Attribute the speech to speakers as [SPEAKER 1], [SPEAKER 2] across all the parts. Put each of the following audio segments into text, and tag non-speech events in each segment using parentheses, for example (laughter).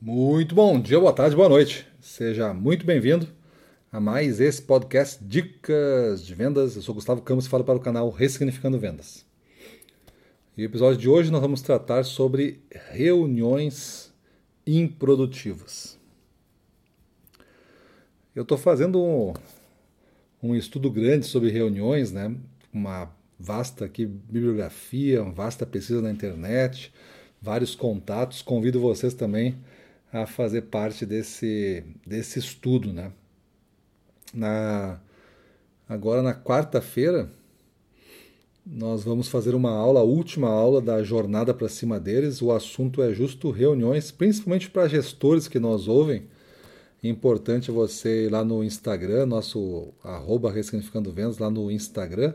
[SPEAKER 1] Muito bom dia, boa tarde, boa noite. Seja muito bem-vindo a mais esse podcast Dicas de Vendas. Eu sou Gustavo Campos e falo para o canal Ressignificando Vendas. E no episódio de hoje nós vamos tratar sobre reuniões improdutivas. Eu estou fazendo um, um, estudo grande sobre reuniões, né? uma vasta aqui, bibliografia, uma vasta pesquisa na internet, vários contatos. Convido vocês também a fazer parte desse, desse estudo. Né? Na, agora, na quarta-feira, nós vamos fazer uma aula, a última aula da jornada para cima deles. O assunto é justo reuniões, principalmente para gestores que nos ouvem. Importante você ir lá no Instagram, nosso arroba Ressignificando Vendas, lá no Instagram,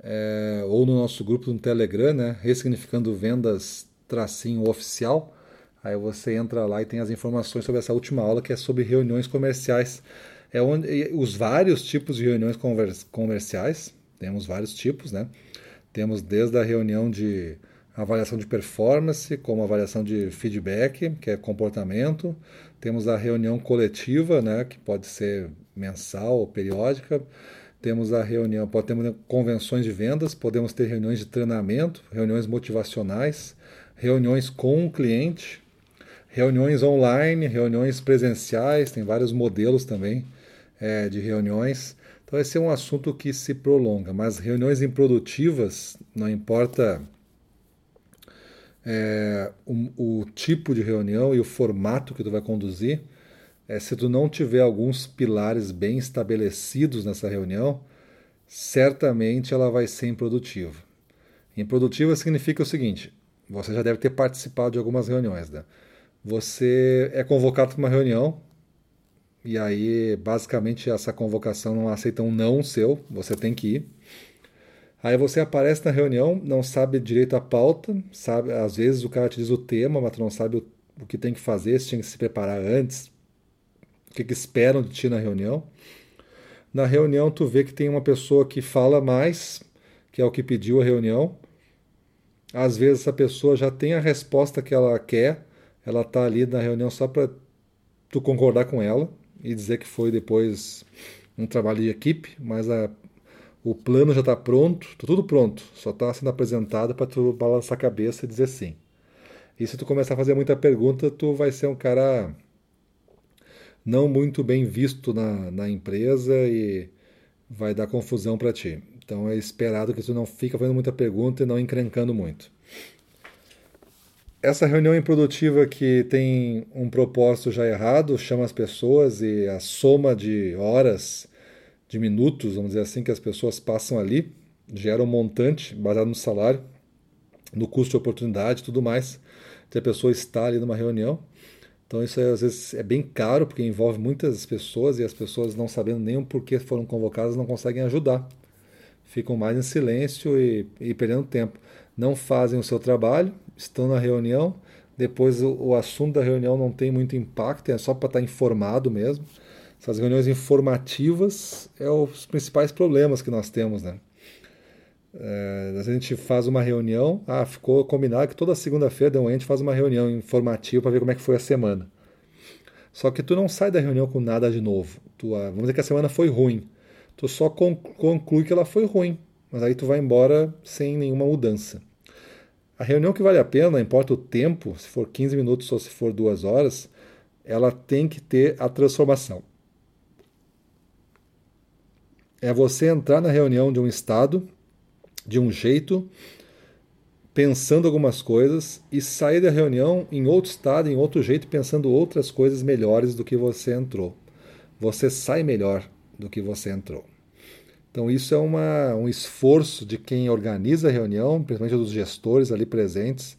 [SPEAKER 1] é, ou no nosso grupo no Telegram, né? Ressignificando Vendas tracinho oficial. Aí você entra lá e tem as informações sobre essa última aula que é sobre reuniões comerciais. É onde os vários tipos de reuniões comerciais, temos vários tipos, né? Temos desde a reunião de avaliação de performance, como avaliação de feedback, que é comportamento. Temos a reunião coletiva, né, que pode ser mensal ou periódica. Temos a reunião, pode ter convenções de vendas, podemos ter reuniões de treinamento, reuniões motivacionais, reuniões com o cliente, reuniões online, reuniões presenciais, tem vários modelos também é, de reuniões. Então, esse é um assunto que se prolonga, mas reuniões improdutivas, não importa é, o, o, tipo de reunião e o formato que tu vai conduzir, é, se tu não tiver alguns pilares bem estabelecidos nessa reunião, certamente ela vai ser improdutiva. Improdutiva significa o seguinte: você já deve ter participado de algumas reuniões, né? Você é convocado para uma reunião e aí basicamente essa convocação não aceita um não seu, você tem que ir. Aí você aparece na reunião, não sabe direito a pauta, sabe, às vezes o cara te diz o tema, mas tu não sabe o, o que tem que fazer, se tinha que se preparar antes, o que, que esperam de ti na reunião. Na reunião tu vê que tem uma pessoa que fala mais, que é o que pediu a reunião. Às vezes essa pessoa já tem a resposta que ela quer, ela está ali na reunião só para tu concordar com ela e dizer que foi depois um trabalho de equipe, mas a, o plano já está pronto, está tudo pronto, só está sendo apresentado para tu balançar a cabeça e dizer sim. E se tu começar a fazer muita pergunta, tu vai ser um cara não muito bem visto na, na empresa e vai dar confusão para ti. Então é esperado que tu não fique fazendo muita pergunta e não encrencando muito essa reunião improdutiva que tem um propósito já errado, chama as pessoas e a soma de horas, de minutos, vamos dizer assim, que as pessoas passam ali, gera um montante baseado no salário, no custo de oportunidade tudo mais, que a pessoa está ali numa reunião. Então isso às vezes é bem caro, porque envolve muitas pessoas e as pessoas não sabendo nem o porquê foram convocadas não conseguem ajudar. Ficam mais em silêncio e, e perdendo tempo. Não fazem o seu trabalho estão na reunião, depois o, o assunto da reunião não tem muito impacto, é só para estar tá informado mesmo. Essas reuniões informativas é os principais problemas que nós temos, né? É, a gente faz uma reunião, ah, ficou combinado que toda segunda-feira a gente faz uma reunião informativa para ver como é que foi a semana. Só que tu não sai da reunião com nada de novo. Tu, ah, vamos dizer que a semana foi ruim. Tu só conclui que ela foi ruim, mas aí tu vai embora sem nenhuma mudança. A reunião que vale a pena, não importa o tempo, se for 15 minutos ou se for duas horas, ela tem que ter a transformação. É você entrar na reunião de um estado, de um jeito, pensando algumas coisas e sair da reunião em outro estado, em outro jeito, pensando outras coisas melhores do que você entrou. Você sai melhor do que você entrou. Então, isso é uma, um esforço de quem organiza a reunião, principalmente dos gestores ali presentes,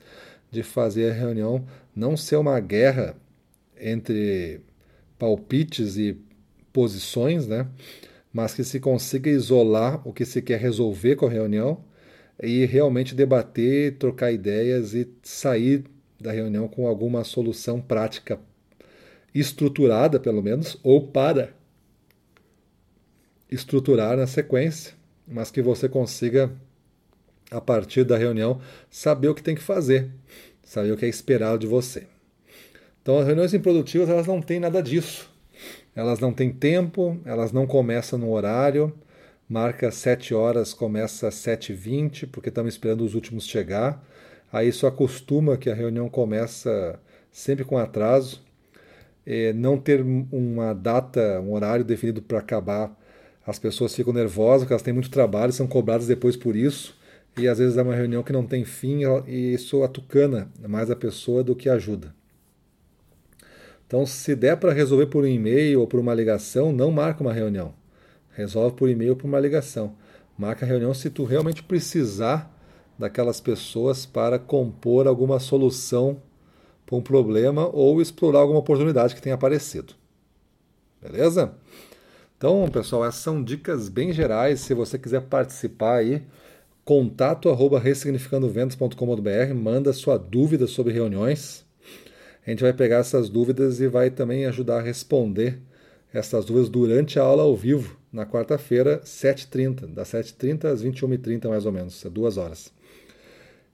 [SPEAKER 1] de fazer a reunião não ser uma guerra entre palpites e posições, né? mas que se consiga isolar o que se quer resolver com a reunião e realmente debater, trocar ideias e sair da reunião com alguma solução prática estruturada, pelo menos, ou para estruturar na sequência, mas que você consiga, a partir da reunião, saber o que tem que fazer, saber o que é esperado de você. Então as reuniões improdutivas elas não têm nada disso. Elas não têm tempo, elas não começam no horário, marca 7 horas, começa às 7h20, porque estamos esperando os últimos chegar. Aí isso acostuma que a reunião começa sempre com atraso. É, não ter uma data, um horário definido para acabar, as pessoas ficam nervosas, porque elas têm muito trabalho, são cobradas depois por isso. E às vezes é uma reunião que não tem fim e isso atucana mais a pessoa do que ajuda. Então, se der para resolver por um e-mail ou por uma ligação, não marca uma reunião. Resolve por e-mail ou por uma ligação. Marca a reunião se tu realmente precisar daquelas pessoas para compor alguma solução para um problema ou explorar alguma oportunidade que tenha aparecido. Beleza? Então, pessoal, essas são dicas bem gerais. Se você quiser participar aí, contato arroba ressignificandovendas.com.br, manda sua dúvida sobre reuniões. A gente vai pegar essas dúvidas e vai também ajudar a responder essas dúvidas durante a aula ao vivo, na quarta-feira, 7h30, das 7h30 às 21h30 mais ou menos, é duas horas.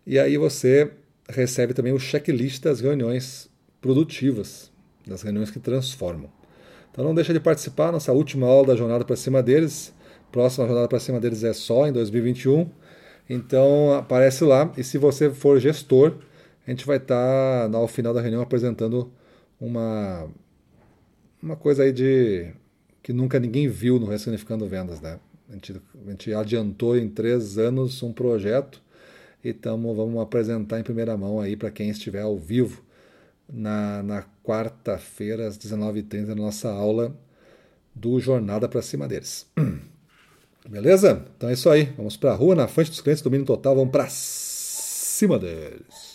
[SPEAKER 1] E aí você recebe também o checklist das reuniões produtivas, das reuniões que transformam. Então não deixa de participar, nossa última aula da Jornada para Cima deles, próxima Jornada para Cima deles é só em 2021, então aparece lá, e se você for gestor, a gente vai estar tá, final da reunião apresentando uma, uma coisa aí de que nunca ninguém viu no Ressignificando Vendas, né? A gente, a gente adiantou em três anos um projeto e tamo, vamos apresentar em primeira mão aí para quem estiver ao vivo na, na quarta-feira às 19h30 na nossa aula do Jornada para Cima deles. (clears throat) Beleza? Então é isso aí. Vamos para a rua, na frente dos clientes, domínio total, vamos para cima deles.